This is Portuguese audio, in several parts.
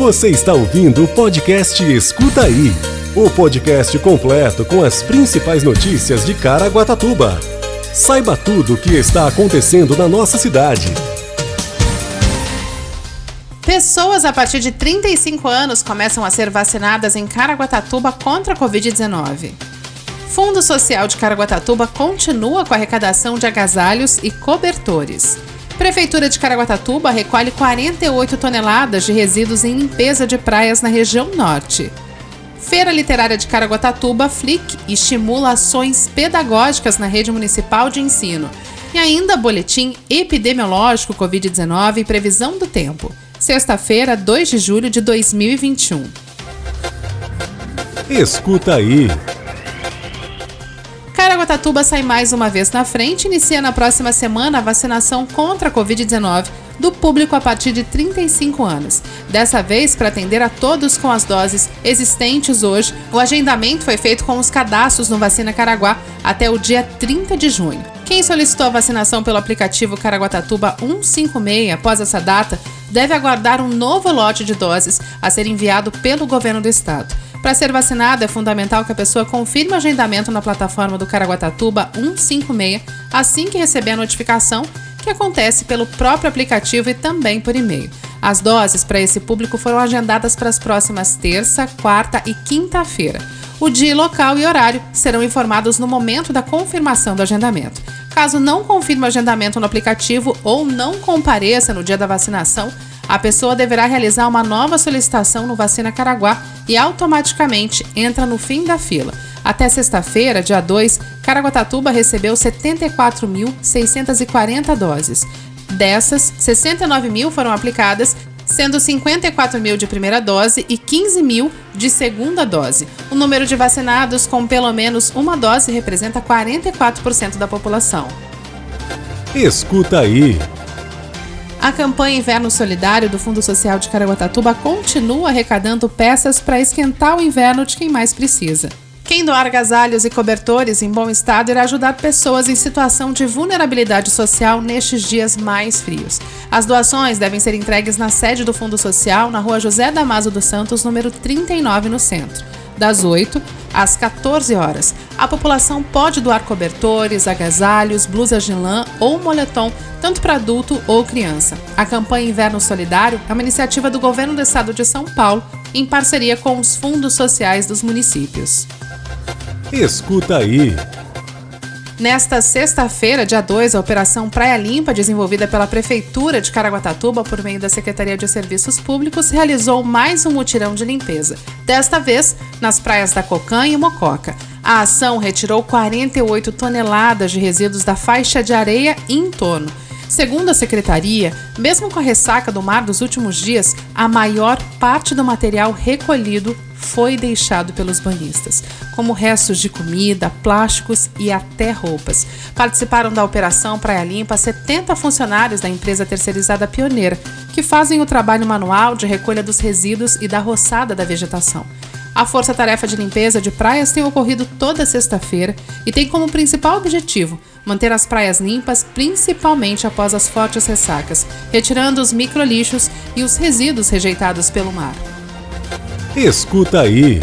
Você está ouvindo o podcast Escuta Aí o podcast completo com as principais notícias de Caraguatatuba. Saiba tudo o que está acontecendo na nossa cidade. Pessoas a partir de 35 anos começam a ser vacinadas em Caraguatatuba contra a Covid-19. Fundo Social de Caraguatatuba continua com a arrecadação de agasalhos e cobertores. Prefeitura de Caraguatatuba recolhe 48 toneladas de resíduos em limpeza de praias na região norte. Feira Literária de Caraguatatuba, FLIC, estimula ações pedagógicas na rede municipal de ensino. E ainda boletim epidemiológico Covid-19 e previsão do tempo. Sexta-feira, 2 de julho de 2021. Escuta aí. Caraguatatuba sai mais uma vez na frente e inicia na próxima semana a vacinação contra a Covid-19 do público a partir de 35 anos. Dessa vez, para atender a todos com as doses existentes hoje, o agendamento foi feito com os cadastros no Vacina Caraguá até o dia 30 de junho. Quem solicitou a vacinação pelo aplicativo Caraguatatuba 156 após essa data deve aguardar um novo lote de doses a ser enviado pelo governo do estado. Para ser vacinado, é fundamental que a pessoa confirme o agendamento na plataforma do Caraguatatuba 156 assim que receber a notificação, que acontece pelo próprio aplicativo e também por e-mail. As doses para esse público foram agendadas para as próximas terça, quarta e quinta-feira. O dia, local e horário serão informados no momento da confirmação do agendamento. Caso não confirme o agendamento no aplicativo ou não compareça no dia da vacinação, a pessoa deverá realizar uma nova solicitação no Vacina Caraguá e automaticamente entra no fim da fila. Até sexta-feira, dia 2, Caraguatatuba recebeu 74.640 doses. Dessas, 69 mil foram aplicadas, sendo 54 mil de primeira dose e 15 mil de segunda dose. O número de vacinados com pelo menos uma dose representa 44% da população. Escuta aí. A campanha Inverno Solidário do Fundo Social de Caraguatatuba continua arrecadando peças para esquentar o inverno de quem mais precisa. Quem doar agasalhos e cobertores em bom estado irá ajudar pessoas em situação de vulnerabilidade social nestes dias mais frios. As doações devem ser entregues na sede do Fundo Social, na rua José Damaso dos Santos, número 39, no centro das 8 às 14 horas. A população pode doar cobertores, agasalhos, blusas de lã ou moletom, tanto para adulto ou criança. A campanha Inverno Solidário é uma iniciativa do governo do estado de São Paulo, em parceria com os fundos sociais dos municípios. Escuta aí. Nesta sexta-feira, dia 2, a Operação Praia Limpa, desenvolvida pela Prefeitura de Caraguatatuba por meio da Secretaria de Serviços Públicos, realizou mais um mutirão de limpeza. Desta vez, nas praias da Cocã e Mococa. A ação retirou 48 toneladas de resíduos da faixa de areia em torno. Segundo a secretaria, mesmo com a ressaca do mar dos últimos dias, a maior parte do material recolhido foi deixado pelos banhistas, como restos de comida, plásticos e até roupas. Participaram da operação Praia Limpa 70 funcionários da empresa terceirizada Pioneira, que fazem o trabalho manual de recolha dos resíduos e da roçada da vegetação. A força-tarefa de limpeza de praias tem ocorrido toda sexta-feira e tem como principal objetivo manter as praias limpas, principalmente após as fortes ressacas, retirando os microlixos e os resíduos rejeitados pelo mar. Escuta aí.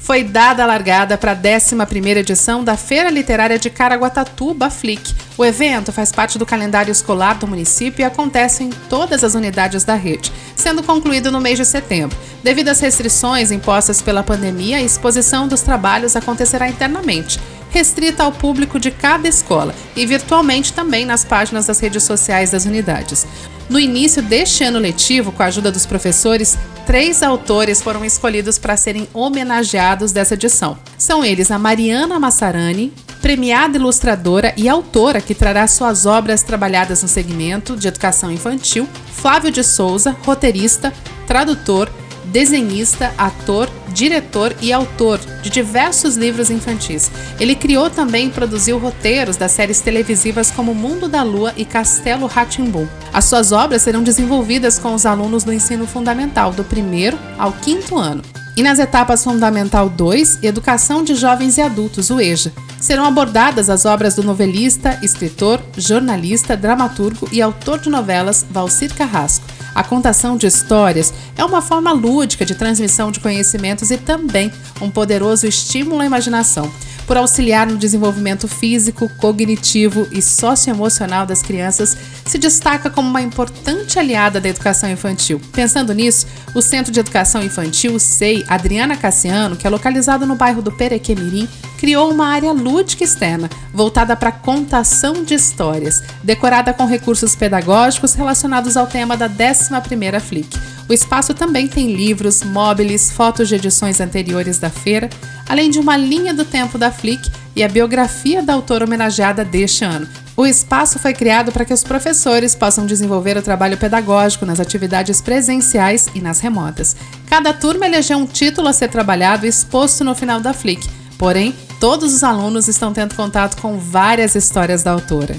Foi dada a largada para a 11ª edição da Feira Literária de Caraguatatuba, FLIC. O evento faz parte do calendário escolar do município e acontece em todas as unidades da rede, sendo concluído no mês de setembro. Devido às restrições impostas pela pandemia, a exposição dos trabalhos acontecerá internamente, restrita ao público de cada escola e virtualmente também nas páginas das redes sociais das unidades. No início deste ano letivo, com a ajuda dos professores, três autores foram escolhidos para serem homenageados dessa edição. São eles a Mariana Massarani, premiada ilustradora e autora que trará suas obras trabalhadas no segmento de educação infantil, Flávio de Souza, roteirista, tradutor, desenhista, ator, diretor e autor de diversos livros infantis. Ele criou também e produziu roteiros das séries televisivas como Mundo da Lua e Castelo Ratimbum. As suas obras serão desenvolvidas com os alunos do ensino fundamental, do primeiro ao quinto ano. E nas etapas Fundamental 2 Educação de Jovens e Adultos, o EJA, serão abordadas as obras do novelista, escritor, jornalista, dramaturgo e autor de novelas Valcir Carrasco A contação de histórias é uma forma lúdica de transmissão de conhecimentos e também um poderoso estímulo à imaginação por auxiliar no desenvolvimento físico, cognitivo e socioemocional das crianças, se destaca como uma importante aliada da educação infantil. Pensando nisso, o Centro de Educação Infantil, SEI, Adriana Cassiano, que é localizado no bairro do Perequemirim, criou uma área lúdica externa, voltada para contação de histórias, decorada com recursos pedagógicos relacionados ao tema da 11ª Flick. O espaço também tem livros, móveis, fotos de edições anteriores da feira, além de uma linha do tempo da Flick e a biografia da autora homenageada deste ano. O espaço foi criado para que os professores possam desenvolver o trabalho pedagógico nas atividades presenciais e nas remotas. Cada turma elegeu um título a ser trabalhado e exposto no final da Flick, porém, todos os alunos estão tendo contato com várias histórias da autora.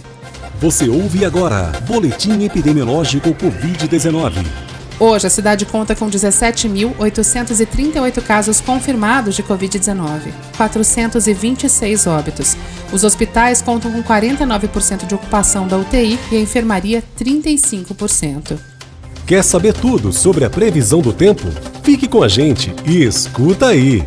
Você ouve agora Boletim Epidemiológico Covid-19. Hoje, a cidade conta com 17.838 casos confirmados de Covid-19, 426 óbitos. Os hospitais contam com 49% de ocupação da UTI e a enfermaria 35%. Quer saber tudo sobre a previsão do tempo? Fique com a gente e escuta aí!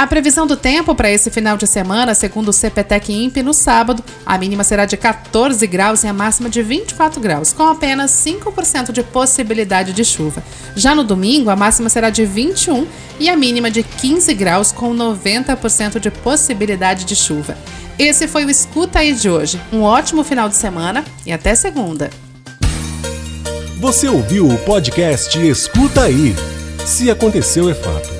A previsão do tempo para esse final de semana, segundo o CPTEC INPE, no sábado, a mínima será de 14 graus e a máxima de 24 graus, com apenas 5% de possibilidade de chuva. Já no domingo, a máxima será de 21 e a mínima de 15 graus, com 90% de possibilidade de chuva. Esse foi o Escuta aí de hoje. Um ótimo final de semana e até segunda. Você ouviu o podcast Escuta aí. Se aconteceu, é fato.